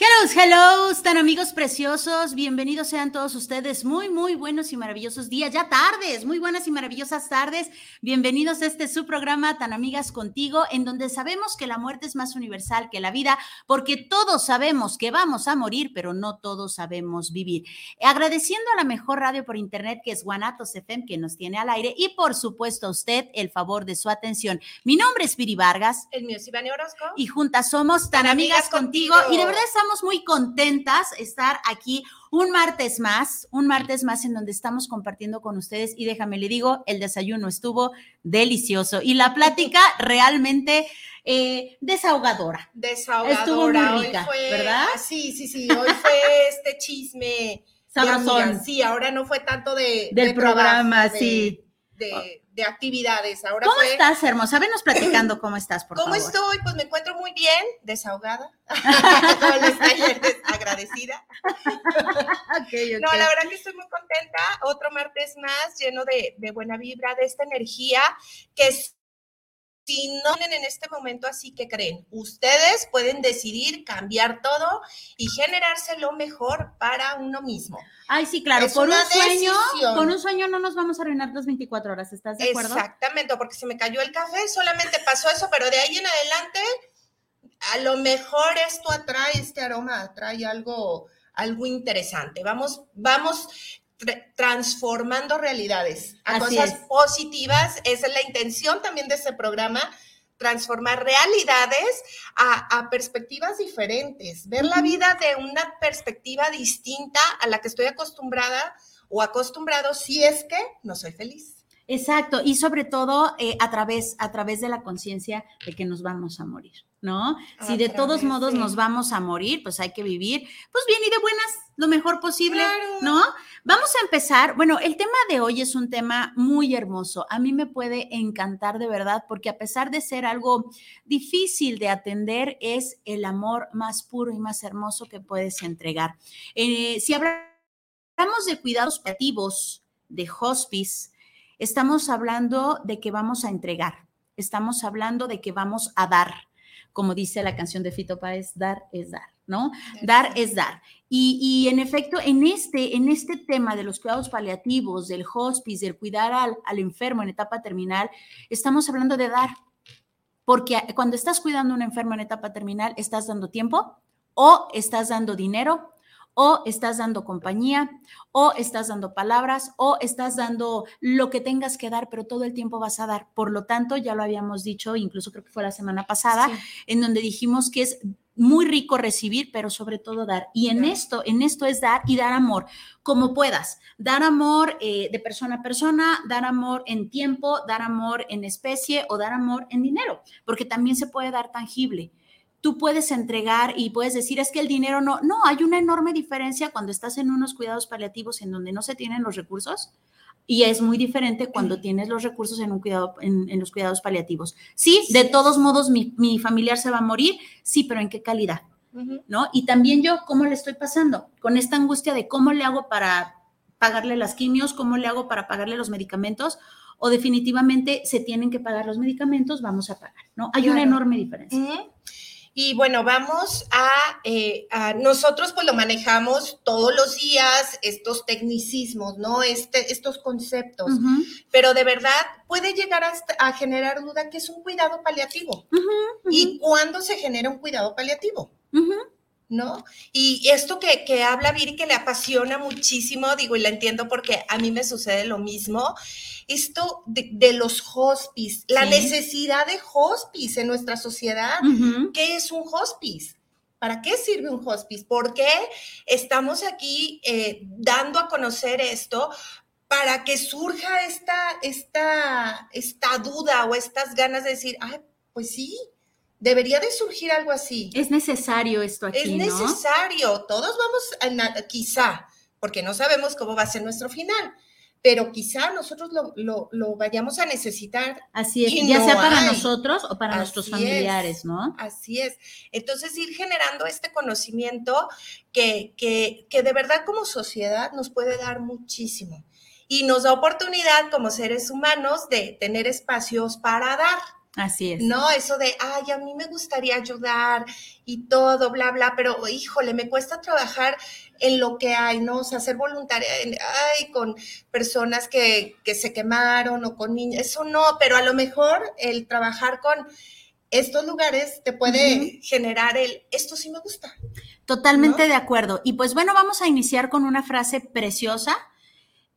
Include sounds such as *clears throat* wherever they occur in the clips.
Hello, hello, tan amigos preciosos, bienvenidos sean todos ustedes, muy, muy buenos y maravillosos días, ya tardes, muy buenas y maravillosas tardes, bienvenidos a este su programa Tan Amigas Contigo, en donde sabemos que la muerte es más universal que la vida, porque todos sabemos que vamos a morir, pero no todos sabemos vivir. Agradeciendo a la mejor radio por internet que es Guanatos FM, que nos tiene al aire, y por supuesto a usted el favor de su atención. Mi nombre es Viri Vargas. El mío es Iván Orozco. Y juntas somos Tan, Amigas, contigo. contigo, y de verdad estamos muy contentas estar aquí un martes más, un martes más en donde estamos compartiendo con ustedes y déjame le digo, el desayuno estuvo delicioso y la plática *laughs* realmente eh, desahogadora. Desahogadora. Estuvo muy rica, ¿verdad? Sí, sí, sí, hoy fue *laughs* este chisme. Sabrosón. Sí, ahora no fue tanto de... Del programa, sí. De, de actividades. Ahora ¿Cómo estás, hermosa? Venos platicando *clears throat* cómo estás, por ¿Cómo favor. estoy? Pues me encuentro muy bien, desahogada, *laughs* *laughs* agradecida. Okay, okay. No, la verdad que estoy muy contenta. Otro martes más lleno de, de buena vibra, de esta energía que si no tienen en este momento así que creen, ustedes pueden decidir cambiar todo y generarse lo mejor para uno mismo. Ay, sí, claro, Es por un sueño, decisión. con un sueño no nos vamos a arruinar las 24 horas, ¿estás de acuerdo? Exactamente, porque se me cayó el café, solamente pasó eso, pero de ahí en adelante, a lo mejor esto atrae, este aroma atrae algo, algo interesante. Vamos, vamos transformando realidades a Así cosas es. positivas. Esa es la intención también de este programa, transformar realidades a, a perspectivas diferentes, ver la vida de una perspectiva distinta a la que estoy acostumbrada o acostumbrado si es que no soy feliz. Exacto, y sobre todo eh, a, través, a través de la conciencia de que nos vamos a morir, ¿no? Si de todos modos nos vamos a morir, pues hay que vivir, pues bien y de buenas, lo mejor posible, Claro. ¿no? Vamos a empezar. Bueno, el tema de hoy es un tema muy hermoso. A mí me puede encantar de verdad, porque a pesar de ser algo difícil de atender, es el amor más puro y más hermoso que puedes entregar. Eh, si hablamos de cuidados paliativos, de hospice, estamos hablando de que vamos a entregar, estamos hablando de que vamos a dar, como dice la canción de Fito Páez, dar es dar, ¿no? Dar es dar. Y, y en efecto, en este, en este tema de los cuidados paliativos, del hospice, del cuidar al, al enfermo en etapa terminal, estamos hablando de dar. Porque cuando estás cuidando a un enfermo en etapa terminal, estás dando tiempo o estás dando dinero o estás dando compañía, o estás dando palabras, o estás dando lo que tengas que dar, pero todo el tiempo vas a dar. Por lo tanto, ya lo habíamos dicho, incluso creo que fue la semana pasada, Sí. en donde dijimos que es muy rico recibir, pero sobre todo dar. Y en esto, en esto es dar y dar amor, como puedas. Dar amor eh, de persona a persona, dar amor en tiempo, dar amor en especie o dar amor en dinero, porque también se puede dar tangible tú puedes entregar y puedes decir, es que el dinero no, no, hay una enorme diferencia cuando estás en unos cuidados paliativos en donde no se tienen los recursos y es muy diferente cuando tienes los recursos en, un cuidado, en, en los cuidados paliativos. Sí, de todos modos, mi, mi familiar se va a morir, sí, pero ¿en qué calidad? ¿no? Y también yo, ¿cómo le estoy pasando? Con esta angustia de cómo le hago para pagarle las quimios, cómo le hago para pagarle los medicamentos, o definitivamente se tienen que pagar los medicamentos, vamos a pagar, ¿no? Hay una enorme diferencia. Y bueno, vamos eh, a, nosotros pues lo manejamos todos los días, estos tecnicismos, ¿no? Este, estos conceptos, pero de verdad puede llegar a, generar duda que es un cuidado paliativo. ¿Y cuándo se genera un cuidado paliativo? ¿No? Y esto que, que habla Viri, que le apasiona muchísimo, digo, y la entiendo porque a mí me sucede lo mismo, esto de, los hospice, la necesidad de hospice en nuestra sociedad. ¿Qué es un hospice? ¿Para qué sirve un hospice? ¿Por qué estamos aquí eh, dando a conocer esto? Para que surja esta, esta, esta duda o estas ganas de decir, ay, pues sí, Debería de surgir algo así. Es necesario esto aquí. Es necesario. Todos vamos a, quizá, porque no sabemos cómo va a ser nuestro final, pero quizá nosotros lo, vayamos a necesitar. Así es, ya sea para nosotros o para nuestros familiares, ¿no? Así es. Entonces, ir generando este conocimiento que, que, que de verdad como sociedad nos puede dar muchísimo y nos da oportunidad como seres humanos de tener espacios para dar. Así es. No, eso de, ay, a mí me gustaría ayudar y todo, bla, bla, pero híjole, me cuesta trabajar en lo que hay, ¿no? O sea, ser voluntaria, ay, con personas que, que se quemaron o con niños, eso no, pero a lo mejor el trabajar con estos lugares te puede generar el, esto sí me gusta. Totalmente de acuerdo. Y pues bueno, vamos a iniciar con una frase preciosa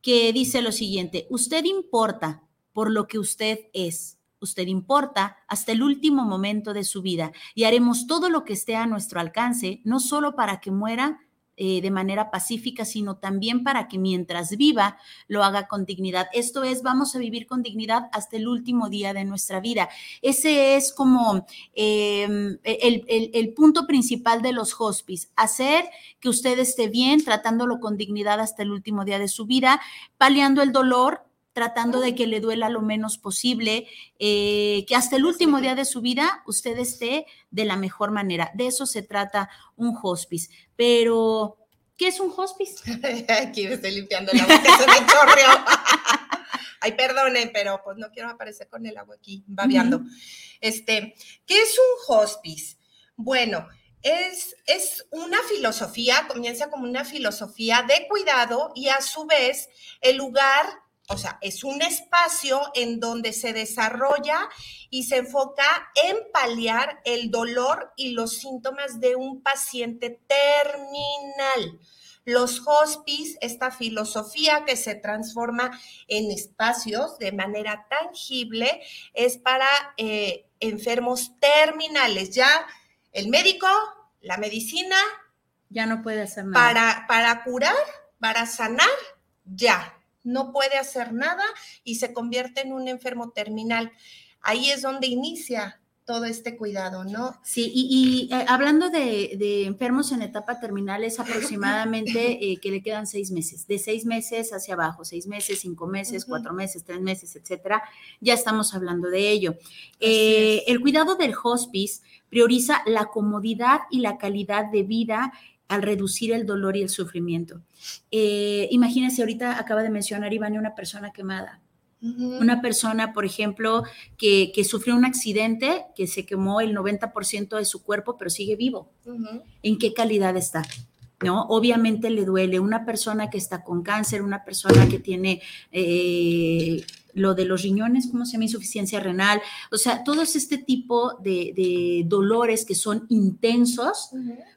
que dice lo siguiente, usted importa por lo que usted es usted importa hasta el último momento de su vida y haremos todo lo que esté a nuestro alcance, no solo para que muera eh, de manera pacífica, sino también para que mientras viva lo haga con dignidad. Esto es, vamos a vivir con dignidad hasta el último día de nuestra vida. Ese es como em, el, el punto principal de los hospice, hacer que usted esté bien, tratándolo con dignidad hasta el último día de su vida, paliando el dolor, tratando de que le duela lo menos posible, eh, que hasta el último día de su vida usted esté de la mejor manera. De eso se trata un hospice. Pero, ¿qué es un hospice? *laughs* Aquí me estoy limpiando la boca, se me. *laughs* Ay, perdone, pero pues no quiero aparecer con el agua aquí, babeando. Este, ¿qué es un hospice? Bueno, es, es, una filosofía, comienza como una filosofía de cuidado y a su vez el lugar o sea, es un espacio en donde se desarrolla y se enfoca en paliar el dolor y los síntomas de un paciente terminal. Los hospice, esta filosofía que se transforma en espacios de manera tangible, es para eh, enfermos terminales. Ya el médico, la medicina. Ya no puede hacer nada. Para, para curar, para sanar, ya no puede hacer nada y se convierte en un enfermo terminal. Ahí es donde inicia todo este cuidado, ¿no? Sí, y, eh, hablando de, enfermos en etapa terminal, es aproximadamente *laughs* eh, que le quedan seis meses, de seis meses hacia abajo, seis meses, cinco meses, cuatro meses, tres meses, etcétera, ya estamos hablando de ello. Eh, el cuidado del hospice prioriza la comodidad y la calidad de vida al reducir el dolor y el sufrimiento. Eh, imagínense, ahorita acaba de mencionar Iván una persona quemada. Una persona, por ejemplo, que, sufrió un accidente, que se quemó el 90% de su cuerpo, pero sigue vivo. ¿En qué calidad está? ¿no? Obviamente le duele. Una persona que está con cáncer, una persona que tiene eh, lo de los riñones, ¿cómo se llama? Insuficiencia renal. O sea, todos este tipo de, dolores que son intensos,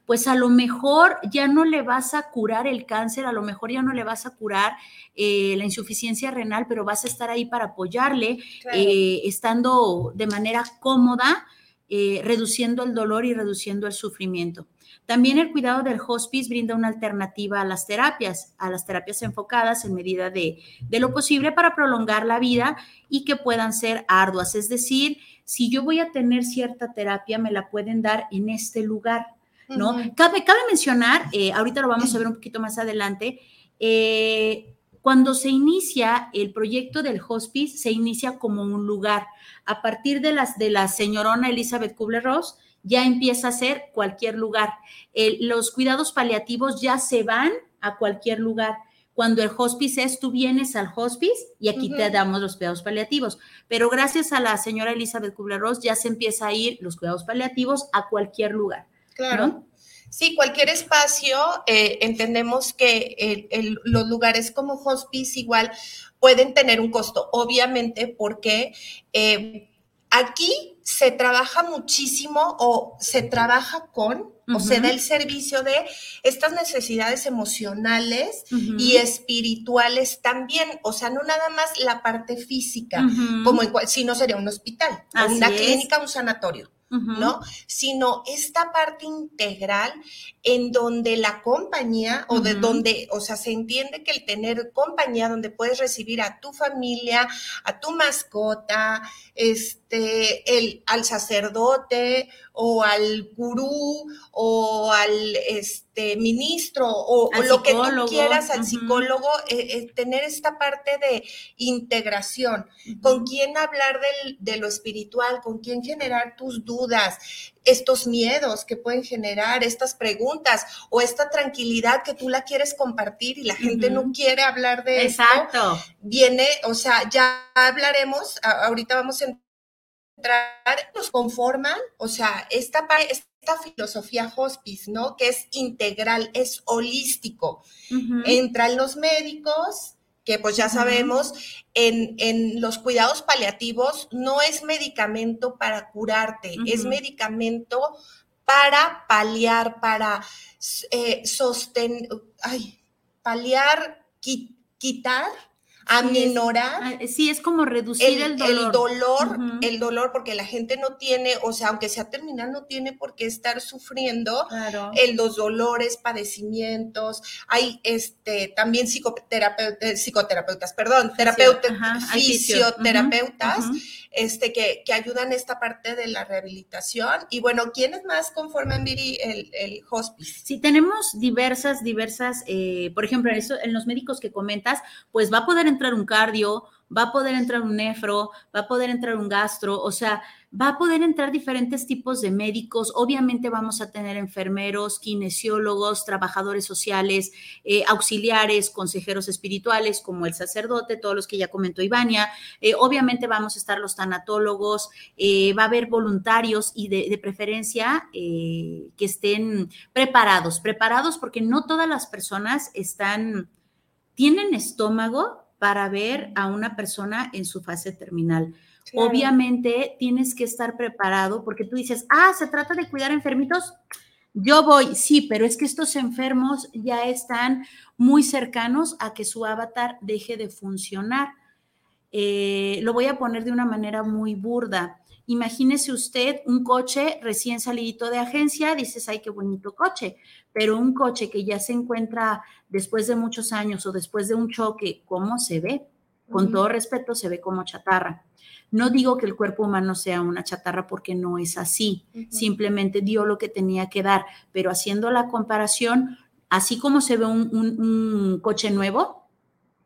pues a lo mejor ya no le vas a curar el cáncer, a lo mejor ya no le vas a curar eh, la insuficiencia renal, pero vas a estar ahí para apoyarle, eh, estando de manera cómoda, reduciendo el dolor y reduciendo el sufrimiento. También el cuidado del hospice brinda una alternativa a las terapias, a las terapias enfocadas en medida de, lo posible para prolongar la vida y que puedan ser arduas. Es decir, si yo voy a tener cierta terapia, me la pueden dar en este lugar, ¿no? cabe, cabe, mencionar, eh, ahorita lo vamos a ver un poquito más adelante, eh, cuando se inicia el proyecto del hospice, se inicia como un lugar. A partir de las de la señorona Elizabeth Kubler-Ross, ya empieza a ser cualquier lugar. los cuidados paliativos ya se van a cualquier lugar. Cuando el hospice es, tú vienes al hospice y aquí te damos los cuidados paliativos. Pero gracias a la señora Elizabeth Kubler-Ross ya se empieza a ir los cuidados paliativos a cualquier lugar. Claro. Sí, cualquier espacio, eh, entendemos que los lugares como hospice igual pueden tener un costo, obviamente, porque eh, aquí se trabaja muchísimo o se trabaja con o se da el servicio de estas necesidades emocionales y espirituales también, o sea, no nada más la parte física, como en si no sería un hospital, una clínica, un sanatorio. ¿No? Sino esta parte integral en donde la compañía o de donde, o sea, se entiende que el tener compañía donde puedes recibir a tu familia, a tu mascota, este, el, al sacerdote o al gurú o al este, ministro o, lo que tú quieras, al psicólogo, eh, eh, tener esta parte de integración, con quién hablar de lo espiritual, con quién generar tus dudas, estos miedos que pueden generar, estas preguntas o esta tranquilidad que tú la quieres compartir y la gente no quiere hablar de Exacto. viene, o sea, ya hablaremos, ahorita vamos a entrar, nos conforman, o sea, esta, esta filosofía hospice, ¿no? Que es integral, es holístico. Entran los médicos, que pues ya sabemos, en, los cuidados paliativos no es medicamento para curarte, es medicamento para paliar, para eh, sostener, ay, paliar, quitar aminorar. Ah, eh, sí, es como reducir el, dolor. El dolor, el dolor, porque la gente no tiene, o sea, aunque sea terminal, no tiene por qué estar sufriendo el, los dolores, padecimientos. Hay este también psicoterapeutas, psicoterapeutas, perdón, terapeutas, fisioterapeutas este, que, que, ayudan esta parte de la rehabilitación. Y bueno, ¿quiénes más conforman, Viri, el, el hospice? Sí, tenemos diversas, diversas, eh, por ejemplo, en, eso, en los médicos que comentas, pues va a poder entrar un cardio, va a poder entrar un nefro, va a poder entrar un gastro, o sea, va a poder entrar diferentes tipos de médicos. Obviamente vamos a tener enfermeros, kinesiólogos, trabajadores sociales, eh, auxiliares, consejeros espirituales, como el sacerdote, todos los que ya comentó Ivania. Eh, obviamente vamos a estar los tanatólogos, eh, va a haber voluntarios y de, de preferencia que estén preparados, preparados porque no todas las personas están, tienen estómago para ver a una persona en su fase terminal. Obviamente tienes que estar preparado porque tú dices, ah, se trata de cuidar enfermitos. Yo voy, sí, pero es que estos enfermos ya están muy cercanos a que su avatar deje de funcionar. Eh, lo voy a poner de una manera muy burda. Imagínese usted un coche recién salidito de agencia, dices, ay, qué bonito coche, pero un coche que ya se encuentra después de muchos años o después de un choque, ¿cómo se ve? Con todo respeto, se ve como chatarra. No digo que el cuerpo humano sea una chatarra porque no es así, simplemente dio lo que tenía que dar, pero haciendo la comparación, así como se ve un coche nuevo,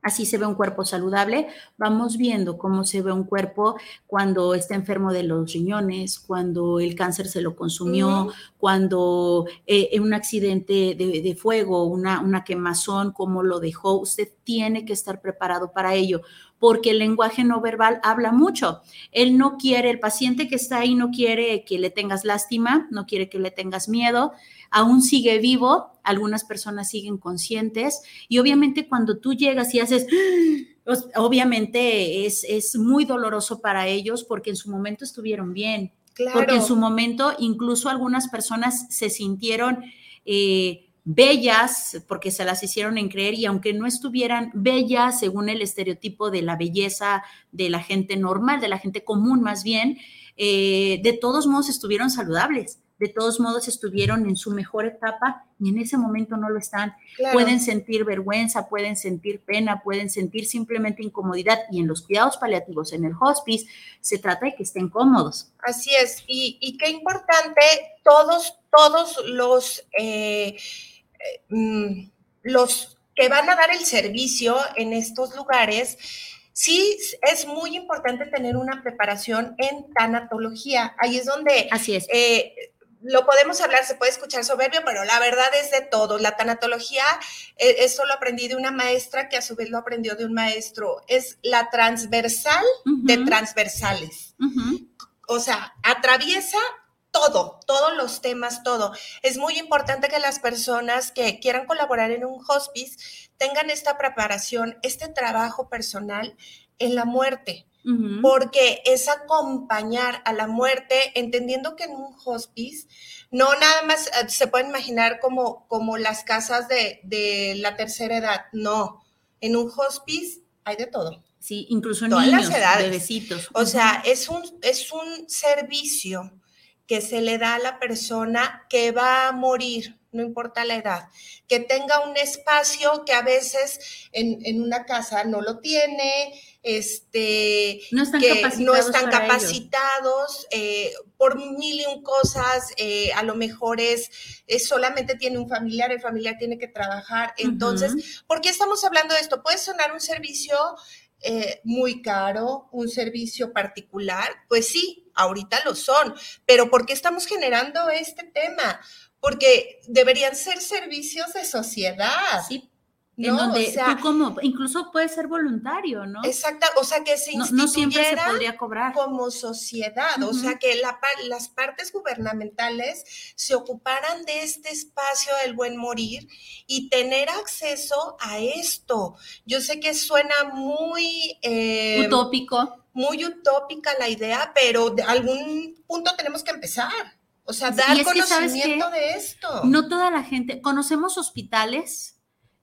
Así se ve un cuerpo saludable. Vamos viendo cómo se ve un cuerpo cuando está enfermo de los riñones, cuando el cáncer se lo consumió, cuando eh, en un accidente de, fuego, una, una quemazón, cómo lo dejó. Usted tiene que estar preparado para ello porque el lenguaje no verbal habla mucho. Él no quiere, el paciente que está ahí no quiere que le tengas lástima, no quiere que le tengas miedo, aún sigue vivo, algunas personas siguen conscientes y obviamente cuando tú llegas y haces, *gasps* pues, obviamente es, es muy doloroso para ellos porque en su momento estuvieron bien, porque en su momento incluso algunas personas se sintieron... Eh, bellas, porque se las hicieron en creer, y aunque no estuvieran bellas según el estereotipo de la belleza de la gente normal, de la gente común más bien, eh, de todos modos estuvieron saludables de todos modos estuvieron en su mejor etapa y en ese momento no lo están. Pueden sentir vergüenza, pueden sentir pena, pueden sentir simplemente incomodidad y en los cuidados paliativos, en el hospice, se trata de que estén cómodos. Así es, y, qué importante, todos, todos los, eh, los que van a dar el servicio en estos lugares, sí es muy importante tener una preparación en tanatología. Ahí es donde Así es. Eh, lo podemos hablar, se puede escuchar soberbio, pero la verdad es de todo. La tanatología, eh, esto lo aprendí de una maestra que a su vez lo aprendió de un maestro. Es la transversal de transversales. O sea, atraviesa todo, todos los temas, todo. Es muy importante que las personas que quieran colaborar en un hospice tengan esta preparación, este trabajo personal en la muerte porque es acompañar a la muerte, entendiendo que en un hospice no nada más eh, se pueden imaginar como, como las casas de, de la tercera edad, no, en un hospice hay de todo. Sí, incluso Todas niños, las edades. bebecitos. O sea, es un, es un servicio que se le da a la persona que va a morir, no importa la edad, que tenga un espacio que a veces en, una casa no lo tiene, este, no están que capacitados, no están capacitados eh, por mil y un cosas, eh, a lo mejor es, solamente tiene un familiar, el familiar tiene que trabajar. Entonces, ¿por qué estamos hablando de esto? Puede sonar un servicio eh, muy caro, un servicio particular, pues sí, ahorita lo son, pero ¿por qué estamos generando este tema? porque deberían ser servicios de sociedad. Sí. En donde tú como, incluso puede ser voluntario, ¿no? Exacto, o sea que se no, no siempre se podría cobrar. como sociedad, o sea que las partes gubernamentales se ocuparan de este espacio del buen morir y tener acceso a esto. Yo sé que suena muy... Eh, Utópico. Muy utópica la idea, pero de algún punto tenemos que empezar. O sea, dar conocimiento de esto. No toda la gente, conocemos hospitales,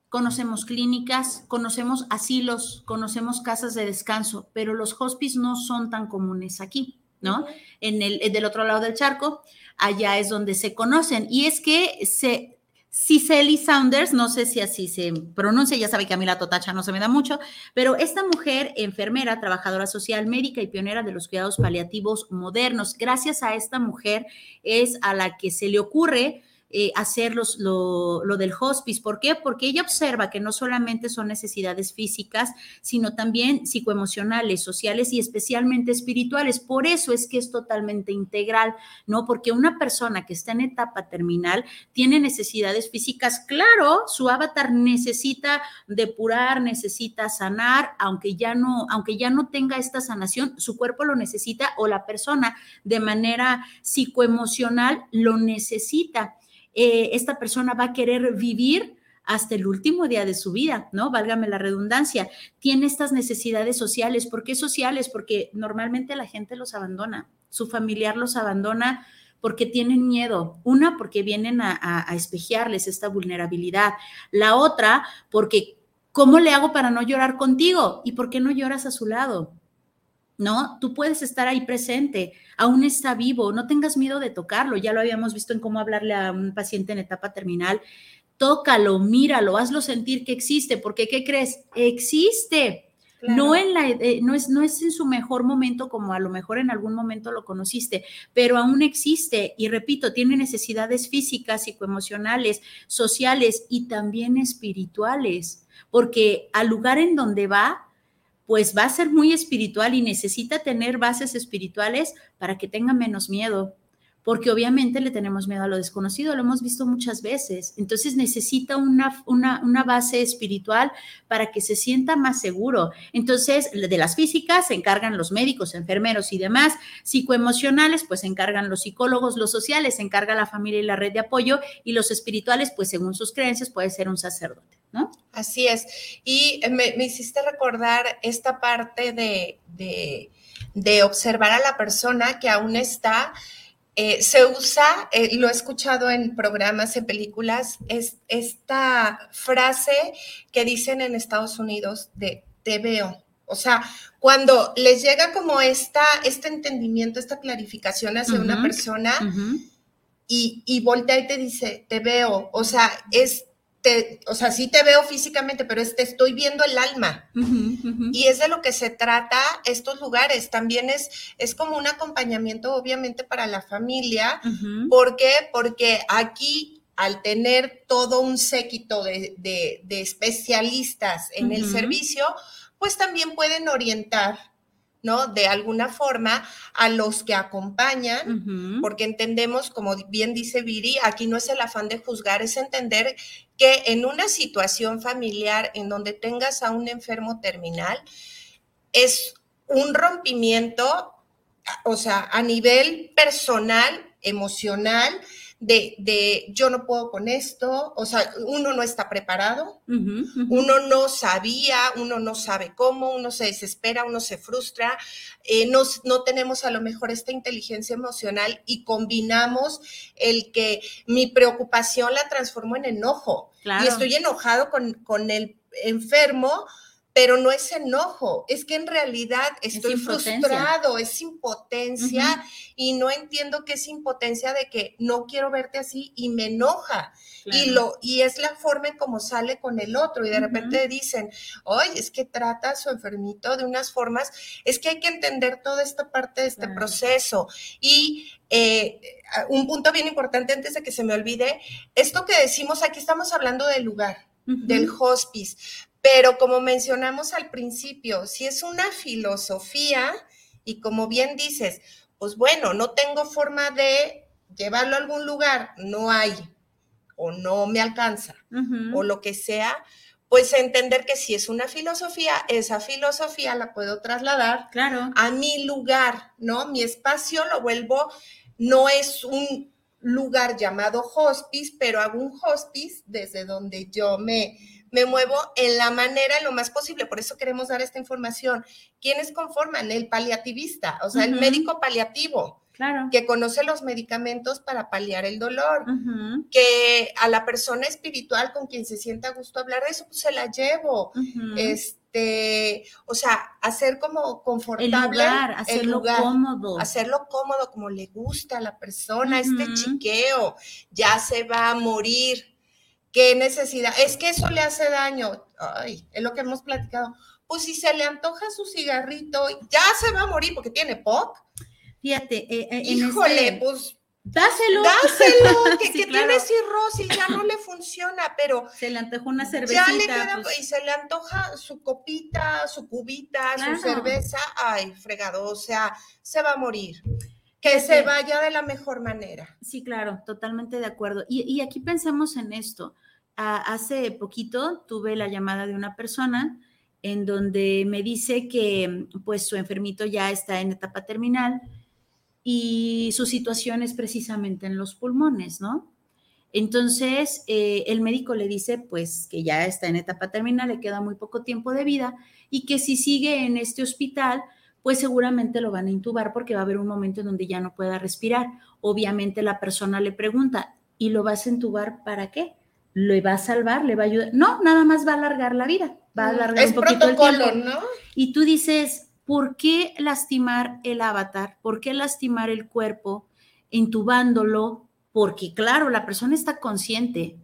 conocemos clínicas, conocemos asilos, conocemos casas de descanso, pero los hospices no son tan comunes aquí, ¿no? En el del otro lado del charco, allá es donde se conocen. Y es que se Cicely Saunders, no sé si así se pronuncia, ya sabe que a mí la totacha no se me da mucho, pero esta mujer, enfermera, trabajadora social, médica y pionera de los cuidados paliativos modernos, gracias a esta mujer es a la que se le ocurre eh, hacer lo, del hospice. ¿Por qué? Porque ella observa que no solamente son necesidades físicas, sino también psicoemocionales, sociales y especialmente espirituales. Por eso es que es totalmente integral, ¿no? Porque una persona que está en etapa terminal tiene necesidades físicas, claro, su avatar necesita depurar, necesita sanar, aunque ya no, aunque ya no tenga esta sanación, su cuerpo lo necesita o la persona de manera psicoemocional lo necesita. Eh, esta persona va a querer vivir hasta el último día de su vida, ¿no? Válgame la redundancia. Tiene estas necesidades sociales. ¿Por qué sociales? Porque normalmente la gente los abandona, su familiar los abandona porque tienen miedo. Una, porque vienen a, a, a espejearles esta vulnerabilidad. La otra, porque ¿cómo le hago para no llorar contigo? ¿Y por qué no lloras a su lado? ¿No? Tú puedes estar ahí presente, aún está vivo, no tengas miedo de tocarlo, ya lo habíamos visto en cómo hablarle a un paciente en etapa terminal. Tócalo, míralo, hazlo sentir que existe, porque ¿qué crees? Existe. No, en la, eh, no, es, no es en su mejor momento como a lo mejor en algún momento lo conociste, pero aún existe y repito, tiene necesidades físicas, psicoemocionales, sociales y también espirituales, porque al lugar en donde va pues va a ser muy espiritual y necesita tener bases espirituales para que tenga menos miedo, porque obviamente le tenemos miedo a lo desconocido, lo hemos visto muchas veces. Entonces necesita una, una, base espiritual para que se sienta más seguro. Entonces, de las físicas se encargan los médicos, enfermeros y demás, psicoemocionales, pues se encargan los psicólogos, los sociales, se encarga la familia y la red de apoyo, y los espirituales, pues según sus creencias, puede ser un sacerdote, ¿no? Así es. Y me, hiciste recordar esta parte de, de observar a la persona que aún está eh, se usa, eh, lo he escuchado en programas, en películas, es esta frase que dicen en Estados Unidos de te veo. O sea, cuando les llega como esta, este entendimiento, esta clarificación hacia una persona y, y voltea y te dice, te veo. O sea, es o sea, sí te veo físicamente, pero te estoy viendo el alma. Y es de lo que se trata estos lugares. También es, es como un acompañamiento, obviamente, para la familia. ¿Por qué? Porque aquí, al tener todo un séquito de, especialistas en el servicio, pues también pueden orientar ¿no? De alguna forma a los que acompañan, porque entendemos, como bien dice Viri, aquí no es el afán de juzgar, es entender que en una situación familiar en donde tengas a un enfermo terminal, es un rompimiento, o sea, a nivel personal, emocional, de, yo no puedo con esto, o sea, uno no está preparado, uno no sabía, uno no sabe cómo, uno se desespera, uno se frustra, eh, no, no tenemos a lo mejor esta inteligencia emocional y combinamos el que mi preocupación la transformo en enojo. Y estoy enojado con, con el enfermo pero no es enojo, es que en realidad estoy frustrado, es impotencia y no entiendo que es impotencia de que no quiero verte así y me enoja. Y, lo, y es la forma en cómo sale con el otro y de repente dicen, oye, es que trata a su enfermito de unas formas, es que hay que entender toda esta parte de este proceso. Y eh, un punto bien importante antes de que se me olvide, esto que decimos, aquí estamos hablando del lugar, del hospice, pero como mencionamos al principio, si es una filosofía y como bien dices, pues bueno, no tengo forma de llevarlo a algún lugar, no hay o no me alcanza o lo que sea, pues entender que si es una filosofía, esa filosofía la puedo trasladar claro. a mi lugar, ¿no? Mi espacio lo vuelvo, no es un lugar llamado hospice, pero hago un hospice desde donde yo me, me muevo en la manera, en lo más posible. Por eso queremos dar esta información. ¿Quiénes conforman? El paliativista, o sea, el médico paliativo. Claro. que conoce los medicamentos para paliar el dolor, que a la persona espiritual con quien se sienta gusto hablar de eso, pues se la llevo. Este, o sea, hacer como confortable el lugar, hacerlo cómodo. Hacerlo cómodo, como le gusta a la persona, este chiqueo, ya se va a morir ¿Qué necesidad? Es que eso le hace daño. Ay, es lo que hemos platicado. Pues si se le antoja su cigarrito, ya se va a morir porque tiene POC. Fíjate, eh, eh híjole, este pues Dáselo. Dáselo, *laughs* que, tiene cirrosis, ya no le funciona, pero. *clears throat* Se le antoja una cervecita. Ya le queda, pues. y se le antoja su copita, su cubita, su cerveza. Ay, fregado, o sea, se va a morir. Que se vaya de la mejor manera. Sí, claro, totalmente de acuerdo. Y, y aquí pensamos en esto hace poquito tuve la llamada de una persona en donde me dice que pues su enfermito ya está en etapa terminal y su situación es precisamente en los pulmones, ¿no? Entonces, eh, el médico le dice pues que ya está en etapa terminal, le queda muy poco tiempo de vida y que si sigue en este hospital, pues seguramente lo van a intubar porque va a haber un momento en donde ya no pueda respirar. Obviamente la persona le pregunta, ¿y lo vas a intubar para qué? Le va a salvar, le va a ayudar. No, nada más va a alargar la vida, va a alargar un poquito el tiempo. ¿no? Y tú dices, ¿por qué lastimar el avatar? ¿Por qué lastimar el cuerpo intubándolo? Porque claro, la persona está consciente.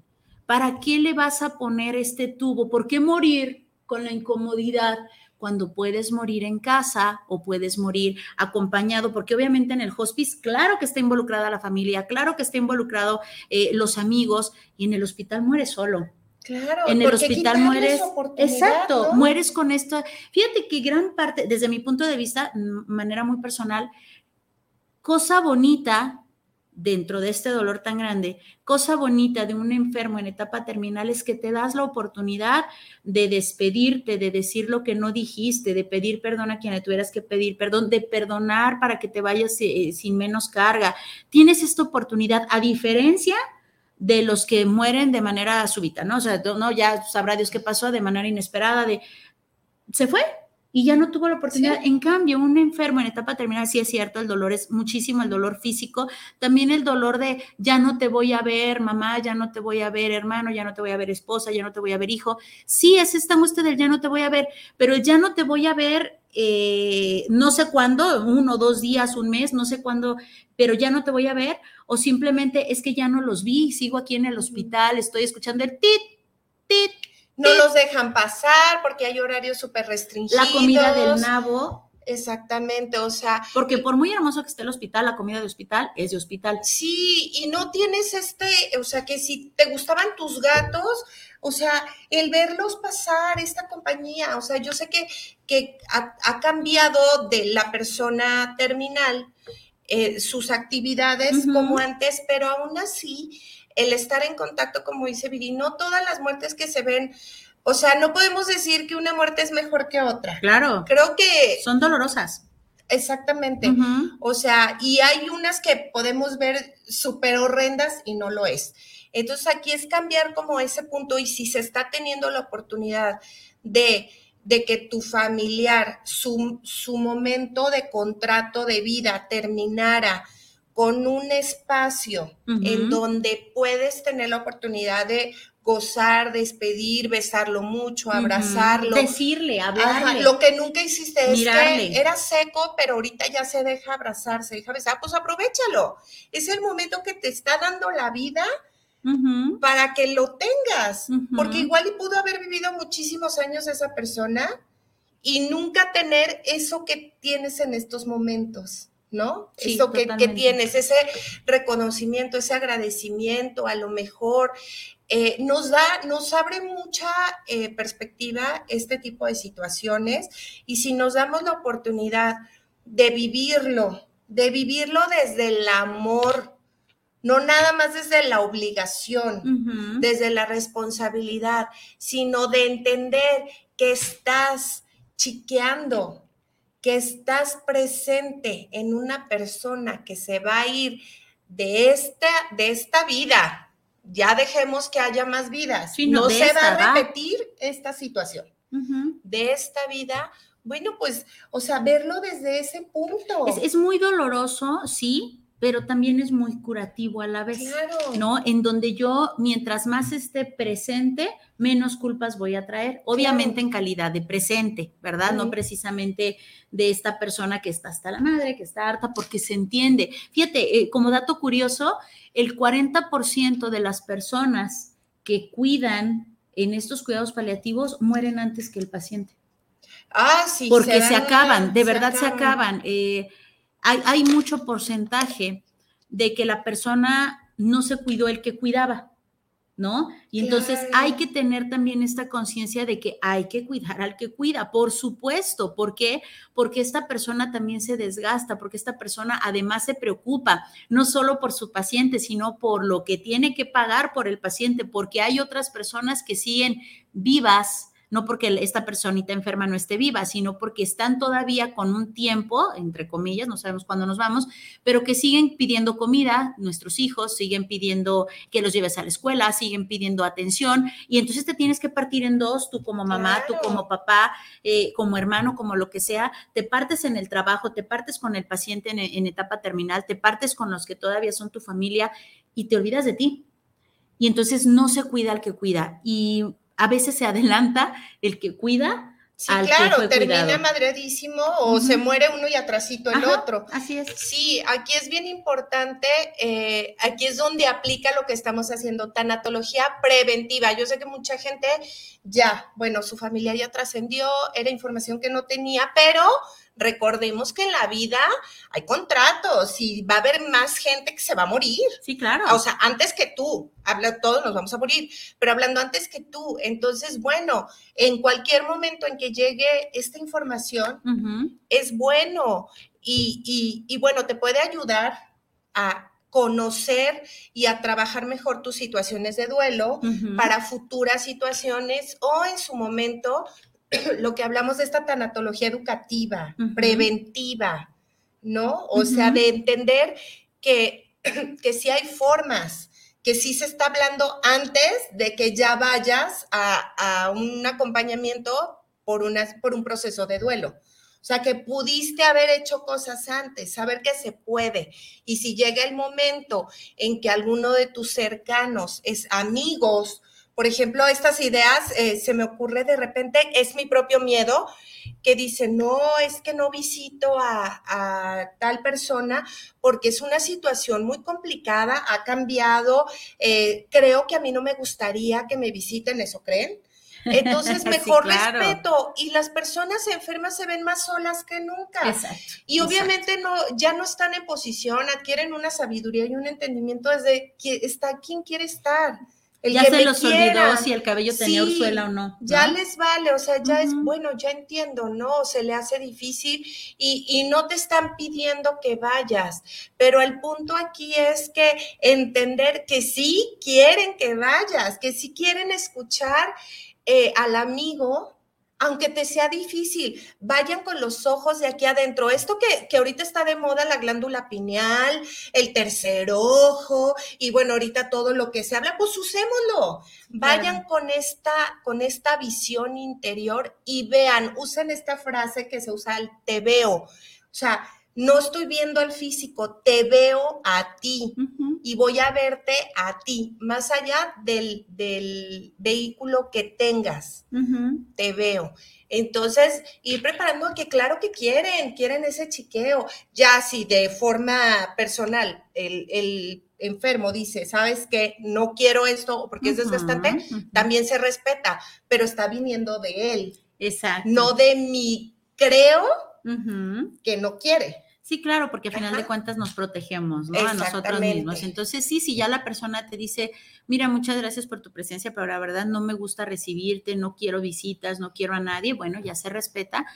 ¿Para qué le vas a poner este tubo? ¿Por qué morir con la incomodidad? Cuando puedes morir en casa o puedes morir acompañado, porque obviamente en el hospice, claro que está involucrada la familia, claro que está involucrado eh, los amigos y en el hospital mueres solo. Claro, en el hospital mueres. Exacto, mueres con esto. Fíjate que gran parte, desde mi punto de vista, manera muy personal, cosa bonita dentro de este dolor tan grande, cosa bonita de un enfermo en etapa terminal es que te das la oportunidad de despedirte, de decir lo que no dijiste, de pedir perdón a quien le tuvieras que pedir perdón, de perdonar para que te vayas eh, sin menos carga. Tienes esta oportunidad, a diferencia de los que mueren de manera súbita, ¿no? O sea, no, ya sabrá Dios qué pasó de manera inesperada, de se fue, y ya no tuvo la oportunidad. En cambio, un enfermo en etapa terminal, sí es cierto, el dolor es muchísimo, el dolor físico, también el dolor de ya no te voy a ver, mamá, ya no te voy a ver, hermano, ya no te voy a ver, esposa, ya no te voy a ver, hijo. Sí, es esta angustia del ya no te voy a ver, pero el ya no te voy a ver, eh, no sé cuándo, uno, dos días, un mes, no sé cuándo, pero ya no te voy a ver, o simplemente es que ya no los vi, sigo aquí en el hospital, estoy escuchando el tit, tit, no los dejan pasar porque hay horarios súper restringidos. La comida del nabo Exactamente, o sea. Porque por muy hermoso que esté el hospital, la comida de hospital es de hospital. Sí, y no tienes este, o sea, que si te gustaban tus gatos, o sea, el verlos pasar, esta compañía, o sea, yo sé que, que ha, cambiado de la persona terminal eh, sus actividades como antes, pero aún así, el estar en contacto, como dice Viri, no todas las muertes que se ven o sea, no podemos decir que una muerte es mejor que otra. Claro. Creo que... Son dolorosas. Exactamente. O sea, y hay unas que podemos ver súper horrendas y no lo es. Entonces aquí es cambiar como ese punto y si se está teniendo la oportunidad de, de que tu familiar, su, su momento de contrato de vida terminara con un espacio en donde puedes tener la oportunidad de gozar, despedir, besarlo mucho, abrazarlo. Decirle, hablarle. lo que nunca hiciste es que era seco, pero ahorita ya se deja abrazar, se deja besar, pues aprovechalo. Es el momento que te está dando la vida para que lo tengas, porque igual y pudo haber vivido muchísimos años esa persona y nunca tener eso que tienes en estos momentos. ¿No? eso que, que, tienes, ese reconocimiento, ese agradecimiento, a lo mejor eh, nos da, nos abre mucha eh, perspectiva este tipo de situaciones y si nos damos la oportunidad de vivirlo, de vivirlo desde el amor, no nada más desde la obligación, desde la responsabilidad, sino de entender que estás chiqueando, que estás presente en una persona que se va a ir de esta, de esta vida, ya dejemos que haya más vidas. no, se va a repetir esta situación. De esta vida, bueno, pues, o sea, verlo desde ese punto. Es, muy doloroso, sí, pero también es muy curativo a la vez. Claro. ¿No? En donde yo, mientras más esté presente, menos culpas voy a traer. Obviamente en calidad de presente, ¿verdad? No precisamente de esta persona que está hasta la madre, que está harta, porque se entiende. Fíjate, eh, como dato curioso, el 40% de las personas que cuidan en estos cuidados paliativos mueren antes que el paciente. Ah, sí. Porque se, acaban, de verdad se acaban. Eh, hay, mucho porcentaje de que la persona no se cuidó el que cuidaba. ¿no? Y entonces hay que tener también esta conciencia de que hay que cuidar al que cuida, por supuesto. ¿Por qué? Porque esta persona también se desgasta, porque esta persona además se preocupa, no solo por su paciente, sino por lo que tiene que pagar por el paciente, porque hay otras personas que siguen vivas no porque esta personita enferma no esté viva, sino porque están todavía con un tiempo, entre comillas, no sabemos cuándo nos vamos, pero que siguen pidiendo comida, nuestros hijos siguen pidiendo que los lleves a la escuela, siguen pidiendo atención, y entonces te tienes que partir en dos, tú como mamá, tú como papá, eh, como hermano, como lo que sea, te partes en el trabajo, te partes con el paciente en, en etapa terminal, te partes con los que todavía son tu familia y te olvidas de ti. Y entonces no se cuida al que cuida. Y a veces se adelanta el que cuida. Sí, claro, termina madredísimo o se muere uno y atrasito el otro. Así es. Sí, aquí es bien importante, eh, aquí es donde aplica lo que estamos haciendo, tanatología preventiva. Yo sé que mucha gente ya, bueno, su familia ya trascendió, era información que no tenía, pero recordemos que en la vida hay contratos y va a haber más gente que se va a morir. Sí, claro. O sea, antes que tú, habla, todos nos vamos a morir, pero hablando antes que tú. Entonces, bueno, en cualquier momento en que llegue esta información, es bueno y, y bueno, te puede ayudar a conocer y a trabajar mejor tus situaciones de duelo para futuras situaciones o en su momento *coughs* lo que hablamos de esta tanatología educativa, preventiva, ¿no? O sea, de entender que, *coughs* que sí hay formas, que sí se está hablando antes de que ya vayas a, un acompañamiento por, una, por un proceso de duelo. O sea, que pudiste haber hecho cosas antes, saber que se puede. Y si llega el momento en que alguno de tus cercanos, es amigos, por ejemplo, estas ideas eh, se me ocurre de repente, es mi propio miedo, que dice, no, es que no visito a, tal persona porque es una situación muy complicada, ha cambiado, eh, creo que a mí no me gustaría que me visiten, ¿eso creen? *laughs* Entonces, mejor respeto. Y las personas enfermas se ven más solas que nunca. Exacto. Y obviamente no, ya no están en posición, adquieren una sabiduría y un entendimiento desde que está quien quiere estar ya se los olvidó si el cabello tenía ursuela o no, Ya les vale, o sea, ya es bueno, ya entiendo, ¿no? Se le hace difícil y, y, no te están pidiendo que vayas, pero el punto aquí es que entender que sí quieren que vayas, que sí quieren escuchar eh, al amigo aunque te sea difícil, vayan con los ojos de aquí adentro. Esto que, que, ahorita está de moda, la glándula pineal, el tercer ojo, y bueno, ahorita todo lo que se habla, pues usémoslo. Vayan con, esta, con esta visión interior y vean, usen esta frase que se usa, el te veo. O sea, no estoy viendo al físico, te veo a ti y voy a verte a ti, más allá del, vehículo que tengas, te veo. Entonces, ir preparando que claro que quieren, quieren ese chiqueo. Ya si de forma personal el, enfermo dice, sabes que no quiero esto porque es desgastante, también se respeta, pero está viniendo de él. Exacto. No de mi creo que no quiere. Sí, claro, porque a final de cuentas nos protegemos, ¿no? A nosotros mismos. Entonces, sí, si ya la persona te dice, mira, muchas gracias por tu presencia, pero la verdad no me gusta recibirte, no quiero visitas, no quiero a nadie, bueno, ya se respeta,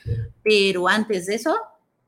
pero antes de eso,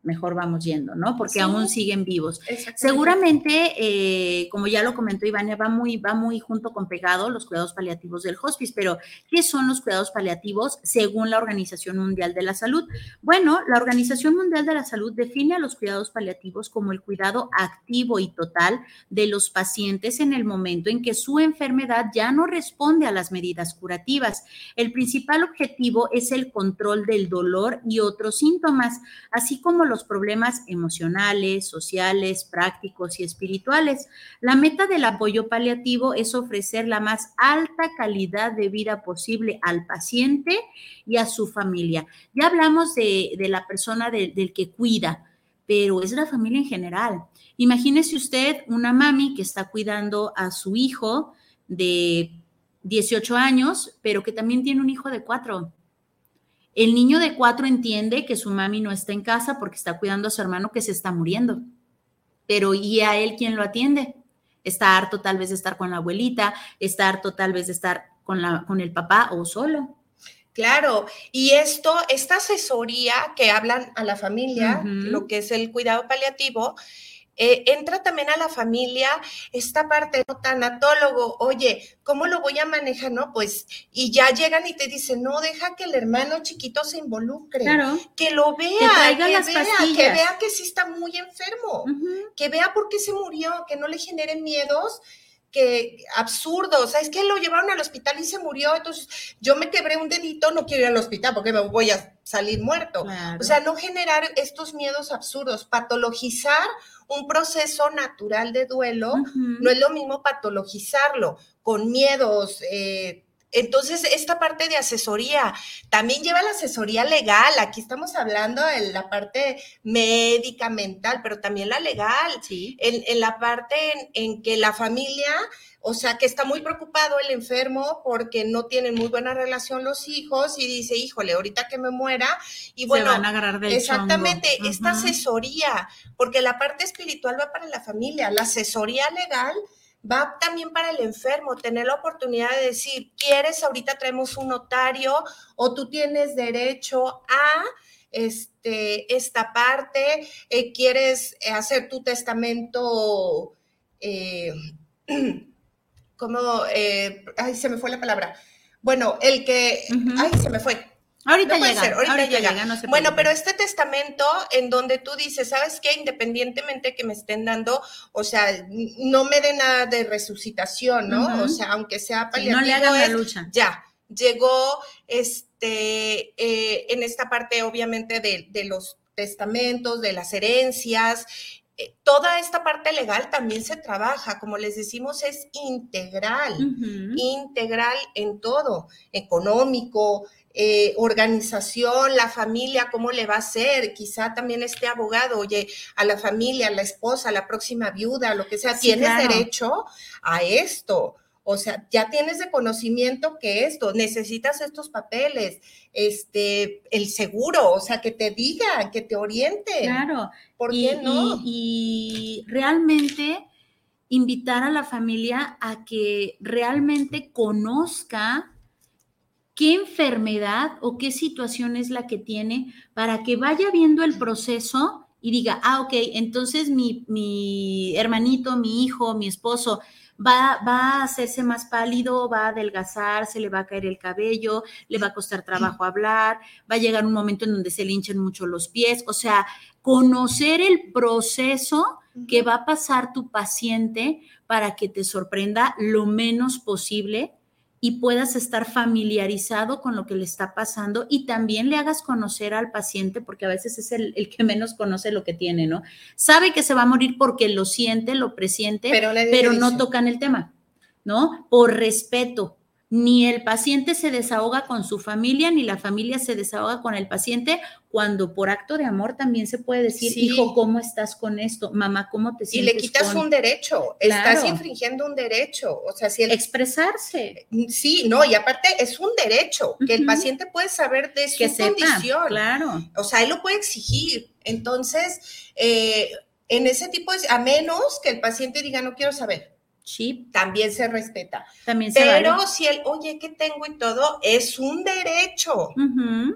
mejor vamos yendo, ¿no? Porque aún siguen vivos. Seguramente, eh, como ya lo comentó Ivania, va muy, va muy junto con pegado los cuidados paliativos del hospice, pero ¿qué son los cuidados paliativos según la Organización Mundial de la Salud? Bueno, la Organización Mundial de la Salud define a los cuidados paliativos como el cuidado activo y total de los pacientes en el momento en que su enfermedad ya no responde a las medidas curativas. El principal objetivo es el control del dolor y otros síntomas, así como los problemas emocionales, sociales, prácticos y espirituales. La meta del apoyo paliativo es ofrecer la más alta calidad de vida posible al paciente y a su familia. Ya hablamos de, la persona del que cuida, pero es la familia en general. Imagínese usted una mami que está cuidando a su hijo de 18 años, pero que también tiene un hijo de cuatro el niño de cuatro entiende que su mami no está en casa porque está cuidando a su hermano que se está muriendo. Pero ¿y a él quién lo atiende? Está harto tal vez de estar con la abuelita, está harto tal vez de estar con, la, con el papá o solo. Claro, y esto, esta asesoría que hablan a la familia, lo que es el cuidado paliativo, eh, entra también a la familia esta parte ¿no? tanatólogo, oye, ¿cómo lo voy a manejar? No, pues, y ya llegan y te dicen, no, deja que el hermano chiquito se involucre, que lo vea, que, vea, que vea que sí está muy enfermo, que vea por qué se murió, que no le generen miedos que absurdo, o sea, es que lo llevaron al hospital y se murió, entonces yo me quebré un dedito, no quiero ir al hospital porque me voy a salir muerto. O sea, no generar estos miedos absurdos, patologizar un proceso natural de duelo, no es lo mismo patologizarlo con miedos, eh, entonces, esta parte de asesoría también lleva la asesoría legal. Aquí estamos hablando de la parte médica, mental, pero también la legal. Sí. En, la parte en, que la familia, o sea, que está muy preocupado el enfermo porque no tienen muy buena relación los hijos y dice, híjole, ahorita que me muera. Y bueno, van a agarrar del exactamente, esta asesoría, porque la parte espiritual va para la familia, la asesoría legal va también para el enfermo, tener la oportunidad de decir, ¿quieres? Ahorita traemos un notario o tú tienes derecho a este, esta parte, eh, quieres hacer tu testamento, eh, *clears throat* como, eh, ay, se me fue la palabra. Bueno, el que, ay, se me fue. Ahorita llega, ahorita, llega. bueno, pero este testamento en donde tú dices, ¿sabes qué? Independientemente que me estén dando, o sea, no me dé nada de resucitación, ¿no? O sea, aunque sea paliativo. no le hagan la lucha. Ya, llegó este, eh, en esta parte, obviamente, de, los testamentos, de las herencias, eh, toda esta parte legal también se trabaja, como les decimos, es integral, integral en todo, económico, eh, organización, la familia, cómo le va a ser, quizá también este abogado, oye, a la familia, a la esposa, a la próxima viuda, lo que sea, tienes derecho a esto. O sea, ya tienes de conocimiento que esto, necesitas estos papeles, este, el seguro, o sea, que te diga, que te oriente. Claro. ¿Por y, qué no? Y, y realmente invitar a la familia a que realmente conozca qué enfermedad o qué situación es la que tiene para que vaya viendo el proceso y diga, ah, ok, entonces mi, mi hermanito, mi hijo, mi esposo va, va a hacerse más pálido, va a adelgazar, se le va a caer el cabello, le va a costar trabajo hablar, va a llegar un momento en donde se le hinchen mucho los pies, o sea, conocer el proceso que va a pasar tu paciente para que te sorprenda lo menos posible y puedas estar familiarizado con lo que le está pasando y también le hagas conocer al paciente, porque a veces es el, el que menos conoce lo que tiene, ¿no? Sabe que se va a morir porque lo siente, lo presiente, pero, pero no tocan el tema, ¿no? Por respeto, ni el paciente se desahoga con su familia, ni la familia se desahoga con el paciente, cuando por acto de amor también se puede decir, hijo, ¿cómo estás con esto? Mamá, ¿cómo te sientes? Y le quitas un derecho, estás infringiendo un derecho, o sea, si el... Expresarse. Sí, no, y aparte es un derecho, que el paciente puede saber de su condición. claro. O sea, él lo puede exigir. Entonces, eh, en ese tipo, de, a menos que el paciente diga, no quiero saber, también se respeta. También Pero si el, oye, ¿qué tengo y todo? Es un derecho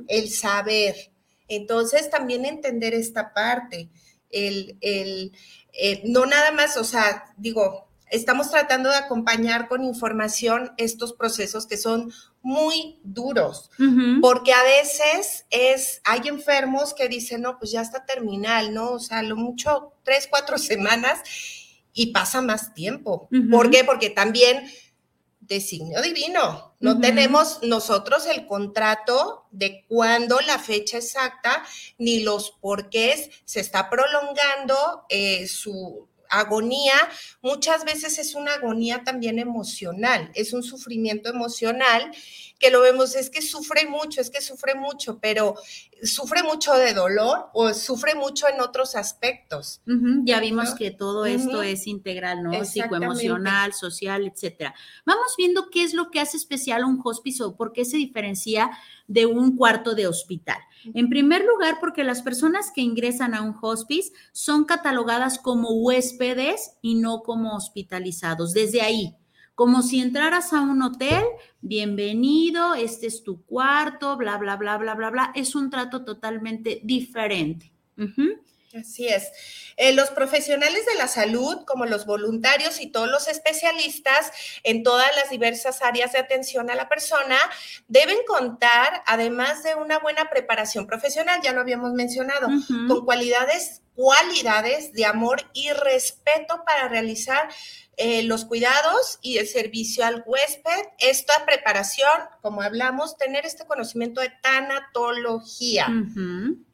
el saber. Entonces, también entender esta parte. El, el, eh, no nada más, o sea, digo, estamos tratando de acompañar con información estos procesos que son muy duros, porque a veces es, hay enfermos que dicen, no, pues ya está terminal, ¿no? O sea, lo mucho tres, cuatro *laughs* semanas y pasa más tiempo. ¿Por qué? Porque también designio divino. No tenemos nosotros el contrato de cuándo la fecha exacta ni los porqués se está prolongando eh, su agonía. Muchas veces es una agonía también emocional, es un sufrimiento emocional que lo vemos es que sufre mucho, es que sufre mucho, pero sufre mucho de dolor o sufre mucho en otros aspectos. Ya vimos que todo esto es integral, ¿no? Psicoemocional, social, etcétera. Vamos viendo qué es lo que hace especial un hospice o por qué se diferencia de un cuarto de hospital. En primer lugar, porque las personas que ingresan a un hospice son catalogadas como huéspedes y no como hospitalizados. Desde ahí, como si entraras a un hotel, bienvenido, este es tu cuarto, bla, bla, bla, bla, bla, bla. Es un trato totalmente diferente. Así es. Eh, los profesionales de la salud, como los voluntarios y todos los especialistas en todas las diversas áreas de atención a la persona, deben contar, además de una buena preparación profesional, ya lo habíamos mencionado, con cualidades, cualidades de amor y respeto para realizar eh, los cuidados y el servicio al huésped, esta preparación, como hablamos, tener este conocimiento de tanatología,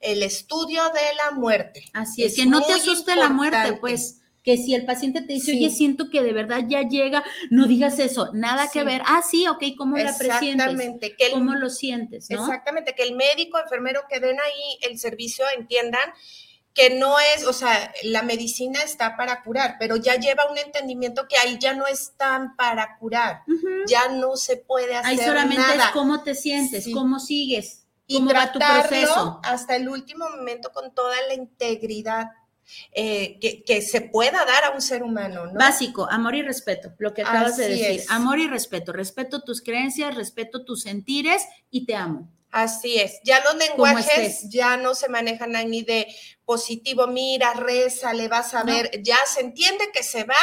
el estudio de la muerte. Así es, que no te asuste la muerte, pues que si el paciente te dice, oye, siento que de verdad ya llega, no digas eso, nada que ver. Ah, sí, ok, ¿cómo la presientes? Que ¿Cómo lo sientes? Exactamente, que el médico, enfermero que den ahí el servicio entiendan que no es, o sea, la medicina está para curar, pero ya lleva un entendimiento que ahí ya no están para curar, ya no se puede hacer ahí solamente es cómo te sientes, cómo sigues, cómo va tu proceso. Hasta el último momento con toda la integridad eh, que, se pueda dar a un ser humano. ¿no? Básico, amor y respeto, lo que acabas de decir. Amor y respeto, respeto tus creencias, respeto tus sentires y te amo. Así es, ya los lenguajes ya no se manejan ni de positivo, mira, reza, le vas a ver, ya se entiende que se va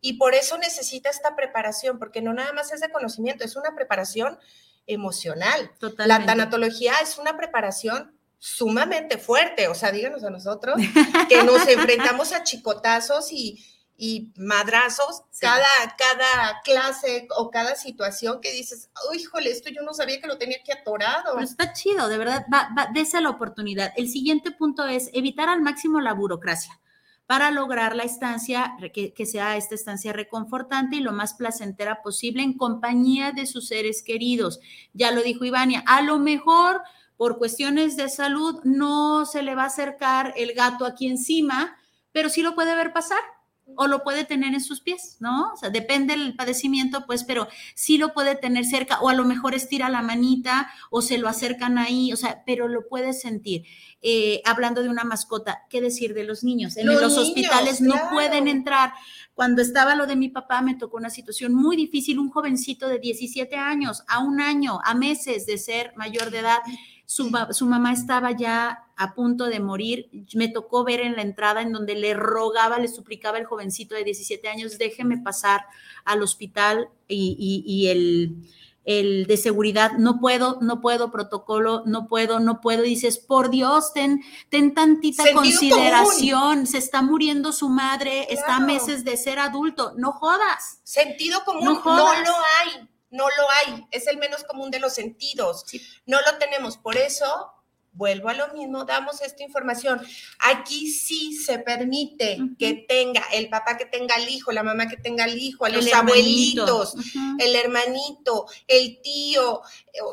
y por eso necesita esta preparación, porque no nada más es de conocimiento, es una preparación emocional. La tanatología es una preparación sumamente fuerte, o sea, díganos a nosotros *laughs* que nos enfrentamos a chicotazos y, y madrazos cada, cada clase o cada situación que dices, oh, híjole, esto yo no sabía que lo tenía aquí atorado. Pero está chido, de verdad, va, va, dese la oportunidad. El siguiente punto es evitar al máximo la burocracia para lograr la estancia, que, que, sea esta estancia reconfortante y lo más placentera posible en compañía de sus seres queridos. Ya lo dijo Ivania, a lo mejor por cuestiones de salud no se le va a acercar el gato aquí encima, pero sí lo puede ver pasar o lo puede tener en sus pies, ¿no? O sea, depende del padecimiento, pues, pero sí lo puede tener cerca o a lo mejor estira la manita o se lo acercan ahí, o sea, pero lo puede sentir. Eh, hablando de una mascota, ¿qué decir de los niños? En los, hospitales no pueden entrar. Cuando estaba lo de mi papá, me tocó una situación muy difícil, un jovencito de 17 años, a un año, a meses de ser mayor de edad su, mamá estaba ya a punto de morir. Me tocó ver en la entrada en donde le rogaba, le suplicaba el jovencito de 17 años, déjeme pasar al hospital y, el, el, de seguridad, no puedo, no puedo, protocolo, no puedo, no puedo. dices, por Dios, ten, ten tantita consideración, se está muriendo su madre, está a meses de ser adulto, no jodas. Sentido común, no, no lo hay no lo hay, es el menos común de los sentidos. No lo tenemos, por eso vuelvo a lo mismo, damos esta información. Aquí sí se permite que tenga el papá que tenga el hijo, la mamá que tenga el hijo, a los abuelitos, el hermanito, el tío,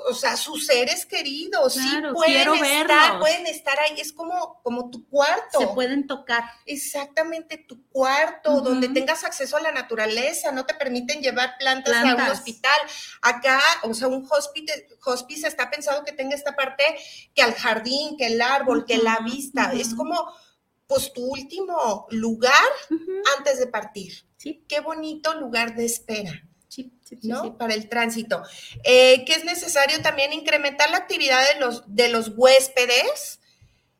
o sea, sus seres queridos, sí pueden estar, pueden estar ahí, es como, como tu cuarto. Se pueden tocar. Exactamente, tu cuarto, donde tengas acceso a la naturaleza, no te permiten llevar plantas, a un hospital. Acá, o sea, un hospice, hospice está pensado que tenga esta parte que al jardín, que el árbol, que la vista, es como pues tu último lugar antes de partir. Sí. Qué bonito lugar de espera. ¿no? Para el tránsito. Eh, que es necesario también incrementar la actividad de los, de los huéspedes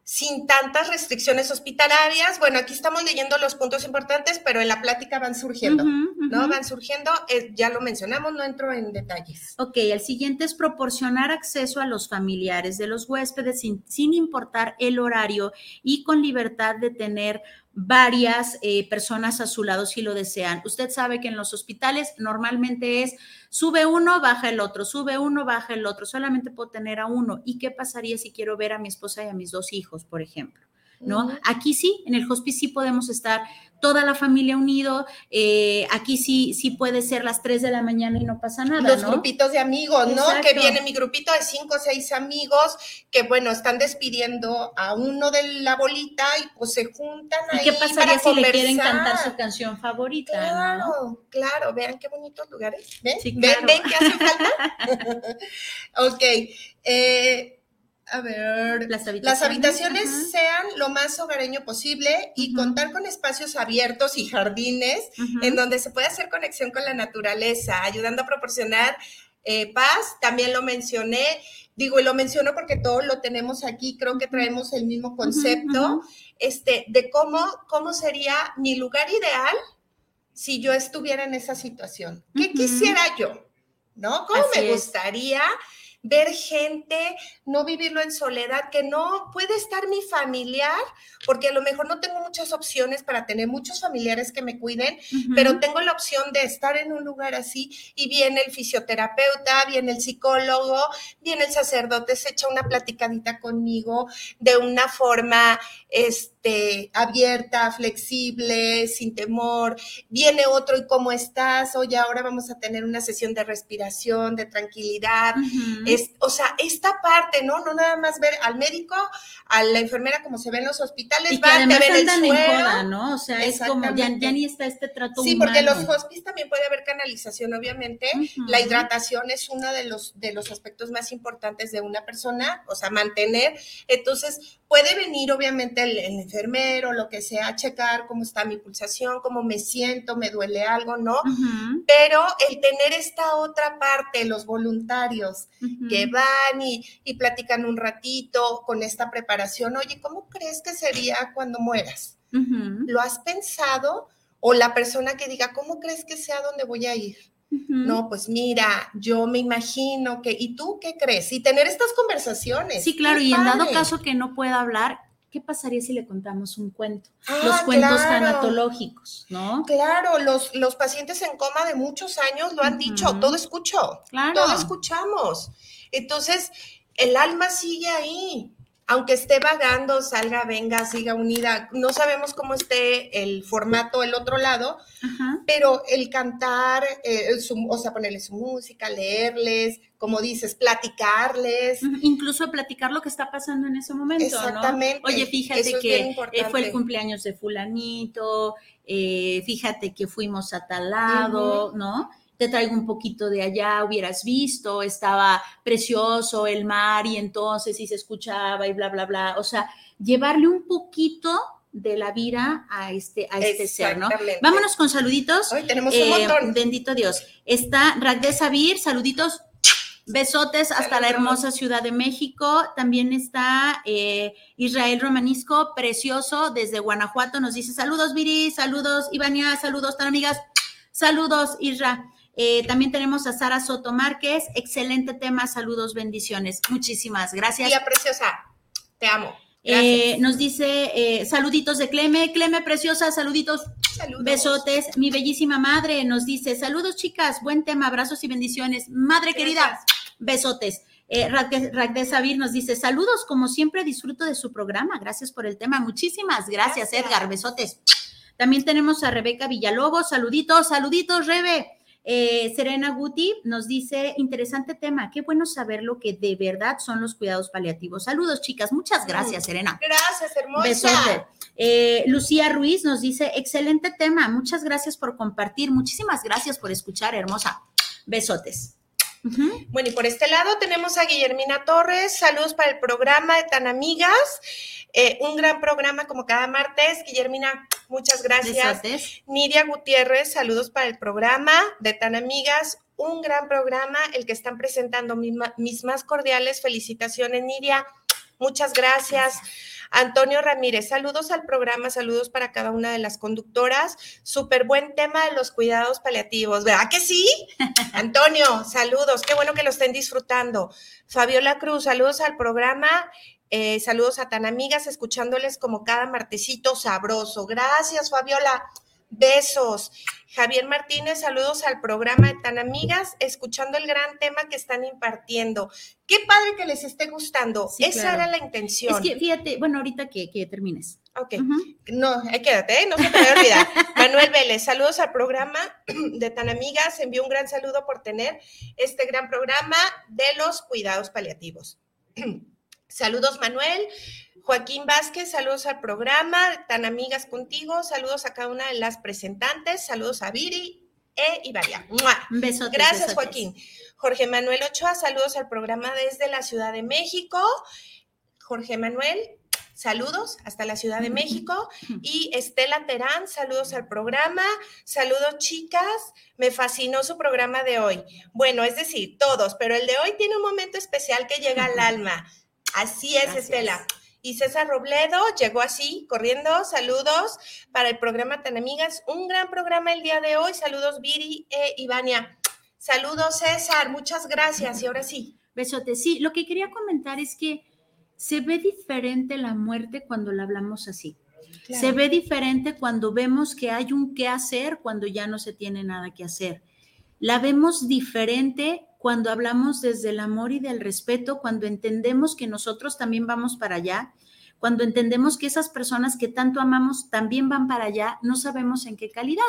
sin tantas restricciones hospitalarias. Bueno, aquí estamos leyendo los puntos importantes, pero en la plática van surgiendo, ¿no? Van surgiendo, eh, ya lo mencionamos, no entro en detalles. Ok, el siguiente es proporcionar acceso a los familiares de los huéspedes sin, sin importar el horario y con libertad de tener varias eh, personas a su lado si lo desean. Usted sabe que en los hospitales normalmente es sube uno, baja el otro, sube uno, baja el otro. Solamente puedo tener a uno. ¿Y qué pasaría si quiero ver a mi esposa y a mis dos hijos, por ejemplo? ¿No? Aquí sí, en el hospice sí podemos estar toda la familia unido. Eh, aquí sí, sí puede ser las 3 de la mañana y no pasa nada. Los grupitos de amigos, ¿no? Que viene mi grupito de 5 o 6 amigos que, bueno, están despidiendo a uno de la bolita y pues se juntan ¿Y qué pasaría si le quieren cantar su canción favorita? Claro, claro, vean qué bonitos lugares. ¿Ven? ¿Ven, ¿Ven qué hace falta? *laughs* *laughs* ok. Eh, a ver, las habitaciones, sean lo más hogareño posible y contar con espacios abiertos y jardines en donde se pueda hacer conexión con la naturaleza, ayudando a proporcionar eh, paz. También lo mencioné, digo, y lo menciono porque todos lo tenemos aquí, creo que traemos el mismo concepto, este, de cómo, cómo sería mi lugar ideal si yo estuviera en esa situación. ¿Qué quisiera yo? ¿No? ¿Cómo me gustaría? Ver gente, no vivirlo en soledad, que no puede estar mi familiar, porque a lo mejor no tengo muchas opciones para tener muchos familiares que me cuiden, pero tengo la opción de estar en un lugar así y viene el fisioterapeuta, viene el psicólogo, viene el sacerdote, se echa una platicadita conmigo de una forma, este, abierta, flexible, sin temor. Viene otro y cómo estás, oye, ahora vamos a tener una sesión de respiración, de tranquilidad o sea, esta parte, ¿no? No nada más ver al médico, a la enfermera como se ve en los hospitales, y que además andan en joda, ¿no? O sea, es como, ya, ni está este trato Sí, porque los hospis también puede haber canalización, obviamente. La hidratación es uno de los, de los aspectos más importantes de una persona, o sea, mantener. Entonces, puede venir, obviamente, el, enfermero, lo que sea, a checar cómo está mi pulsación, cómo me siento, me duele algo, ¿no? Pero el tener esta otra parte, los voluntarios, que van y, platican un ratito con esta preparación. Oye, ¿cómo crees que sería cuando mueras? ¿Lo has pensado? O la persona que diga, ¿cómo crees que sea donde voy a ir? No, pues mira, yo me imagino que, ¿y tú qué crees? Y tener estas conversaciones. Sí, claro, y en dado caso que no pueda hablar, ¿qué pasaría si le contamos un cuento? los ah, cuentos tanatológicos, ¿no? Claro, los, los pacientes en coma de muchos años lo han dicho, todo escucho, claro. todo escuchamos. Entonces, el alma sigue ahí. Aunque esté vagando, salga, venga, siga unida, no sabemos cómo esté el formato el otro lado, pero el cantar, eh, o sea, ponerle su música, leerles, como dices, platicarles. Incluso platicar lo que está pasando en ese momento. Exactamente. Oye, fíjate que eh, fue el cumpleaños de fulanito, eh, fíjate que fuimos a tal lado, ¿no? Te traigo un poquito de allá, hubieras visto, estaba precioso el mar y entonces y se escuchaba y bla, bla, bla. O sea, llevarle un poquito de la vida a este, a este ser, ¿no? Vámonos con saluditos. Hoy tenemos un eh, montón. Bendito Dios. Está Ragde Sabir, saluditos. Besotes hasta la hermosa Ciudad de México. También está eh, Israel Romanisco, precioso, desde Guanajuato. Nos dice saludos, Viri, saludos, Ivania, saludos, tan amigas. Saludos, Isra. Eh, también tenemos a Sara Soto Márquez. Excelente tema. Saludos, bendiciones. Muchísimas gracias. Tía preciosa, te amo. Eh, nos dice eh, saluditos de Cleme, Cleme preciosa, saluditos, saludos. besotes. Mi bellísima madre nos dice saludos chicas, buen tema, abrazos y bendiciones. Madre querida, besotes. Eh, Ragde Sabir nos dice saludos, como siempre disfruto de su programa, gracias por el tema, muchísimas gracias, gracias. Edgar, besotes. También tenemos a Rebeca Villalobos, saluditos, saluditos Rebe. Eh, Serena Guti nos dice, interesante tema, qué bueno saber lo que de verdad son los cuidados paliativos. Saludos, chicas, muchas gracias, Serena. Gracias, hermosa. Eh, Lucía Ruiz nos dice, excelente tema, muchas gracias por compartir, muchísimas gracias por escuchar, hermosa. Besotes. Bueno, y por este lado tenemos a Guillermina Torres, saludos para el programa de Tan Amigas. Eh, un gran programa como cada martes. Guillermina, muchas gracias. Nidia Gutiérrez, saludos para el programa de Tan Amigas. Un gran programa, el que están presentando. Mis, más cordiales felicitaciones, Nidia. Muchas gracias. Antonio Ramírez, saludos al programa, saludos para cada una de las conductoras. Súper buen tema de los cuidados paliativos, ¿verdad que sí? *laughs* Antonio, saludos, qué bueno que lo estén disfrutando. Fabiola Cruz, saludos al programa eh, saludos a tan amigas, escuchándoles como cada martesito sabroso. Gracias, Fabiola. Besos. Javier Martínez, saludos al programa de Tan Amigas, escuchando el gran tema que están impartiendo. Qué padre que les esté gustando. Esa era la intención. Es que fíjate, bueno, ahorita que, termines. Ok. No, quédate, ¿eh? no se te vaya a olvidar. *laughs* Manuel Vélez, saludos al programa *clears throat* de Tan Amigas. Envío un gran saludo por tener este gran programa de los cuidados paliativos. *clears throat* Saludos, Manuel. Joaquín Vázquez, saludos al programa, tan amigas contigo, saludos a cada una de las presentantes, saludos a Viri e Ibaria. Besotes, Gracias, Joaquín. Jorge Manuel Ochoa, saludos al programa desde la Ciudad de México. Jorge Manuel, saludos hasta la Ciudad de México. *laughs* Y Estela Terán, saludos al programa. Saludos, chicas. Me fascinó su programa de hoy. Bueno, es decir, todos, pero el de hoy tiene un momento especial que llega al *laughs* alma. Así es, Estela. Y César Robledo llegó así, corriendo. Saludos para el programa Tan Amigas. Un gran programa el día de hoy. Saludos, Viri e Ivania. Saludos, César. Muchas gracias. Y ahora sí. Besote. Sí, lo que quería comentar es que se ve diferente la muerte cuando la hablamos así. Se ve diferente cuando vemos que hay un qué hacer cuando ya no se tiene nada que hacer. La vemos diferente cuando hablamos desde el amor y del respeto, cuando entendemos que nosotros también vamos para allá, cuando entendemos que esas personas que tanto amamos también van para allá, no sabemos en qué calidad.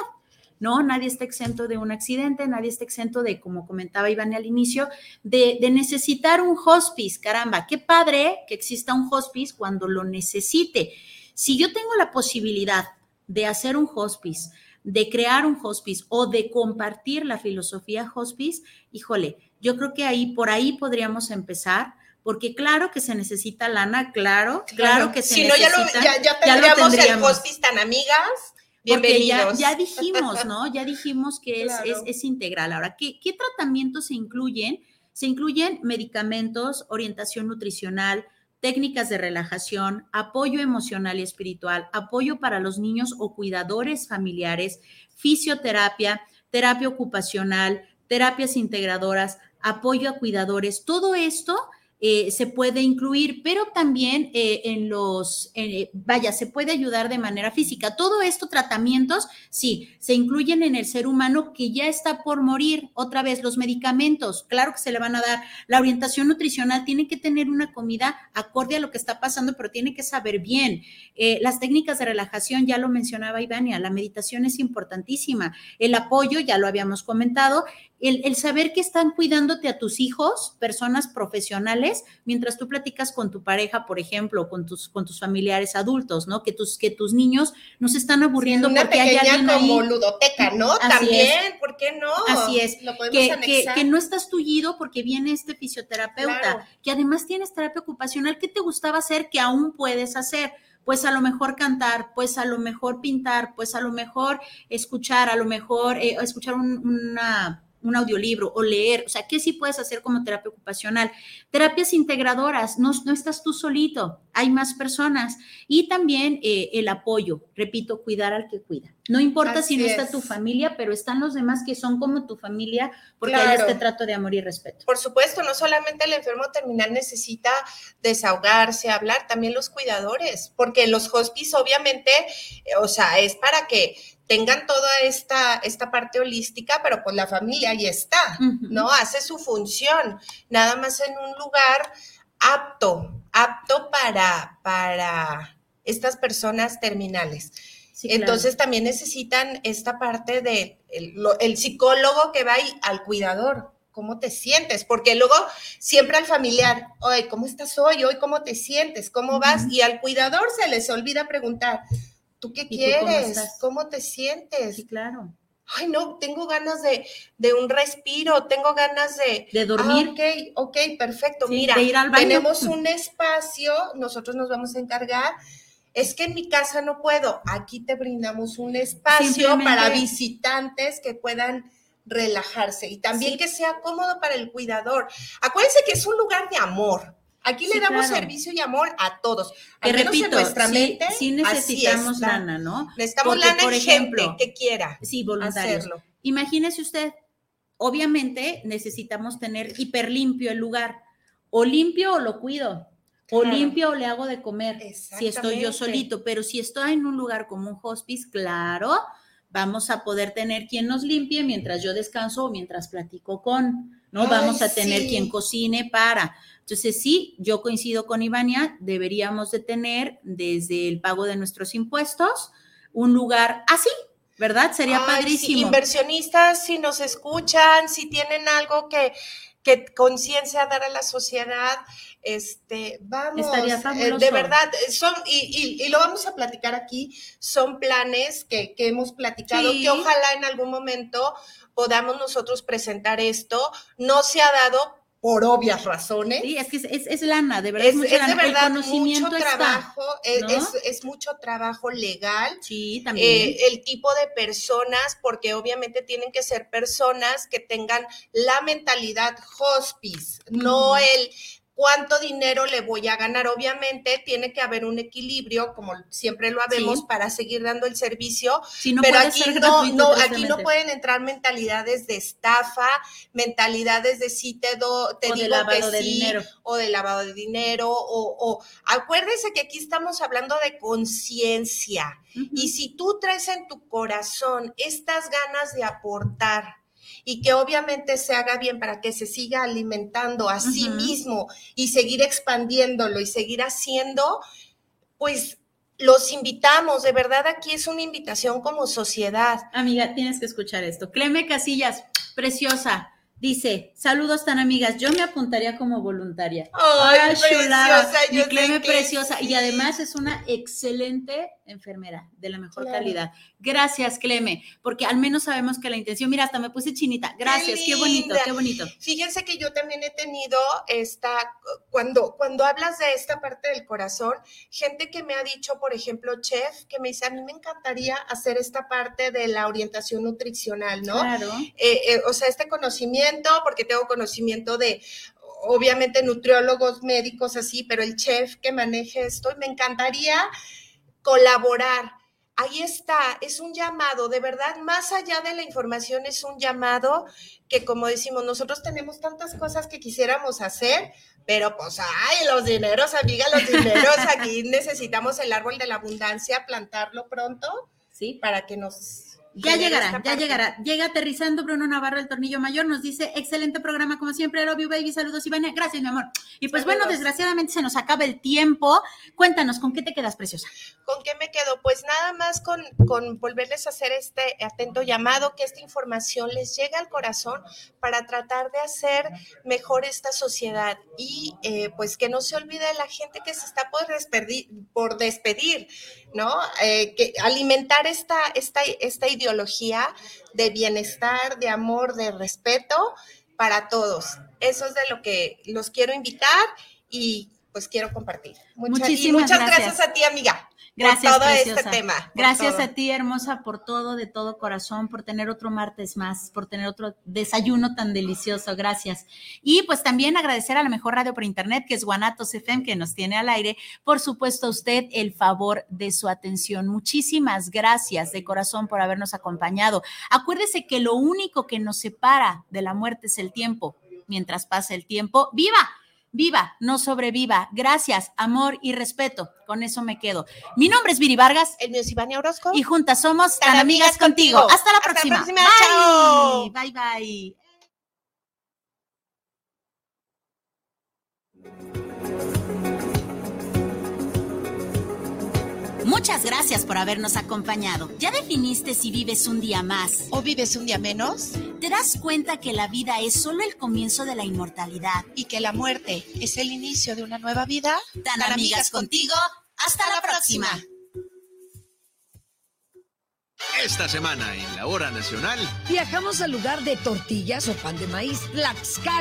¿no? Nadie está exento de un accidente, nadie está exento de, como comentaba Iván al inicio, de, de, necesitar un hospice. Caramba, qué padre que exista un hospice cuando lo necesite. Si yo tengo la posibilidad de hacer un hospice, de crear un hospice o de compartir la filosofía hospice, híjole, yo creo que ahí, por ahí podríamos empezar, porque claro que se necesita lana, claro, claro, que se necesita. Si no, ya, ya, tendríamos, el hospice tan amigas. Bienvenidos. Ya, ya, dijimos, ¿no? Ya dijimos que es, es, integral. Ahora, ¿qué, ¿qué tratamientos se incluyen? Se incluyen medicamentos, orientación nutricional, técnicas de relajación, apoyo emocional y espiritual, apoyo para los niños o cuidadores familiares, fisioterapia, terapia ocupacional, terapias integradoras, apoyo a cuidadores, todo esto eh, se puede incluir, pero también eh, en los, eh, vaya, se puede ayudar de manera física. Todo esto, tratamientos, sí, se incluyen en el ser humano que ya está por morir. Otra vez, los medicamentos, claro que se le van a dar. La orientación nutricional tiene que tener una comida acorde a lo que está pasando, pero tiene que saber bien. las técnicas de relajación, ya lo mencionaba Ivania, la meditación es importantísima. El apoyo, ya lo habíamos comentado, el, saber que están cuidándote a tus hijos, personas profesionales, mientras tú platicas con tu pareja, por ejemplo, con tus, con tus familiares adultos, ¿no? Que tus, que tus niños no se están aburriendo porque hay alguien como ludoteca, ¿no? También, ¿por qué no? Así es. que, que, no estás tullido porque viene este fisioterapeuta, que además tienes terapia ocupacional, ¿qué te gustaba hacer que aún puedes hacer? pues a lo mejor cantar, pues a lo mejor pintar, pues a lo mejor escuchar, a lo mejor eh, escuchar una un audiolibro o leer, o sea, ¿qué sí puedes hacer como terapia ocupacional? Terapias integradoras, no, no estás tú solito, hay más personas y también eh, el apoyo, repito, cuidar al que cuida. No importa si no está tu familia, pero están los demás que son como tu familia porque hay este trato de amor y respeto. Por supuesto, no solamente el enfermo terminal necesita desahogarse, hablar, también los cuidadores, porque los hospice obviamente, o sea, es para que tengan toda esta, esta parte holística, pero pues la familia ahí está, ¿no? Hace su función, nada más en un lugar apto, apto para, para estas personas terminales. Entonces también necesitan esta parte de el, psicólogo que va ahí al cuidador. ¿Cómo te sientes? Porque luego siempre al familiar, oye, ¿cómo estás hoy? Hoy, ¿cómo te sientes? ¿Cómo vas? Y al cuidador se les olvida preguntar, ¿Tú qué quieres? cómo, te sientes? Sí, claro. Ay, no, tengo ganas de, un respiro, tengo ganas de... De dormir. Ah, ok, ok, perfecto. Mira, tenemos *laughs* un espacio, nosotros nos vamos a encargar. Es que en mi casa no puedo. Aquí te brindamos un espacio para visitantes que puedan relajarse y también que sea cómodo para el cuidador. Acuérdense que es un lugar de amor. Aquí le damos servicio y amor a todos. Repito, nuestra mente, sí, necesitamos lana, ¿no? Necesitamos lana por ejemplo, que quiera sí, voluntarios. Imagínese usted, obviamente necesitamos tener hiper limpio el lugar. O limpio o lo cuido. O limpio o le hago de comer si estoy yo solito, pero si estoy en un lugar como un hospice, claro, vamos a poder tener quien nos limpie mientras yo descanso o mientras platico con, ¿no? vamos a tener quien cocine para. Entonces, sí, yo coincido con Ivania, deberíamos de tener desde el pago de nuestros impuestos un lugar así, ¿verdad? Sería padrísimo. inversionistas, si nos escuchan, si tienen algo que, que conciencia dar a la sociedad, este, vamos, eh, de verdad, son, y, y, lo vamos a platicar aquí, son planes que, que hemos platicado, que ojalá en algún momento podamos nosotros presentar esto. No se ha dado por obvias razones. Sí, es que es, lana, de verdad. Es, de verdad mucho trabajo, es, mucho trabajo legal. Sí, también. Eh, el tipo de personas, porque obviamente tienen que ser personas que tengan la mentalidad hospice, no el cuánto dinero le voy a ganar. Obviamente tiene que haber un equilibrio, como siempre lo habemos, para seguir dando el servicio. pero aquí no, no aquí no pueden entrar mentalidades de estafa, mentalidades de sí te, do, te digo que sí, dinero. o de lavado de dinero, o, o acuérdense que aquí estamos hablando de conciencia. Y si tú traes en tu corazón estas ganas de aportar, y que obviamente se haga bien para que se siga alimentando a sí mismo y seguir expandiéndolo y seguir haciendo, pues los invitamos, de verdad aquí es una invitación como sociedad. Amiga, tienes que escuchar esto. Cleme Casillas, preciosa. Dice, saludos tan amigas, yo me apuntaría como voluntaria. Ay, preciosa, yo Cleme preciosa. Y además es una excelente enfermera de la mejor calidad. Gracias, Cleme, porque al menos sabemos que la intención, mira, hasta me puse chinita. Gracias, qué, bonito, qué bonito. Fíjense que yo también he tenido esta, cuando, cuando hablas de esta parte del corazón, gente que me ha dicho, por ejemplo, chef, que me dice, a mí me encantaría hacer esta parte de la orientación nutricional, ¿no? Claro. Eh, eh, o sea, este conocimiento, porque tengo conocimiento de obviamente nutriólogos, médicos así, pero el chef que maneje esto, y me encantaría colaborar. Ahí está, es un llamado, de verdad, más allá de la información, es un llamado que como decimos, nosotros tenemos tantas cosas que quisiéramos hacer, pero pues, ay, los dineros, amiga, los dineros, aquí necesitamos el árbol de la abundancia, plantarlo pronto, ¿sí? Para que nos ya llegará, ya llegará. Llega aterrizando Bruno Navarro, el tornillo mayor, nos dice, excelente programa como siempre, you baby, saludos Ivania, gracias mi amor. Y pues bueno, desgraciadamente se nos acaba el tiempo. Cuéntanos, ¿con qué te quedas, preciosa? ¿Con qué me quedo? Pues nada más con, con volverles a hacer este atento llamado, que esta información les llegue al corazón para tratar de hacer mejor esta sociedad y eh, pues que no se olvide la gente que se está por despedir, por despedir ¿no? Eh, que alimentar esta, esta, esta ideología de bienestar, de amor, de respeto para todos. Eso es de lo que los quiero invitar y pues quiero compartir. Muchísimas muchas gracias a ti, amiga. Gracias, por todo este tema. Gracias a ti, hermosa, por todo, de todo corazón, por tener otro martes más, por tener otro desayuno tan delicioso. Gracias. Y pues también agradecer a la mejor radio por internet, que es Guanatos FM, que nos tiene al aire. Por supuesto, a usted el favor de su atención. Muchísimas gracias de corazón por habernos acompañado. Acuérdese que lo único que nos separa de la muerte es el tiempo. Mientras pasa el tiempo, ¡viva! Viva, no sobreviva. Gracias, amor y respeto. Con eso me quedo. Mi nombre es Viri Vargas. El mío es Ivania Orozco. Y juntas somos tan, amigas, contigo. Hasta la próxima. Hasta la próxima. Bye. Bye, bye. Muchas gracias por habernos acompañado. ¿Ya definiste si vives un día más o vives un día menos? ¿Te das cuenta que la vida es solo el comienzo de la inmortalidad y que la muerte es el inicio de una nueva vida? Tan, amigas, contigo. Hasta, la próxima. Esta semana en la hora nacional viajamos al lugar de tortillas o pan de maíz, Tlaxcala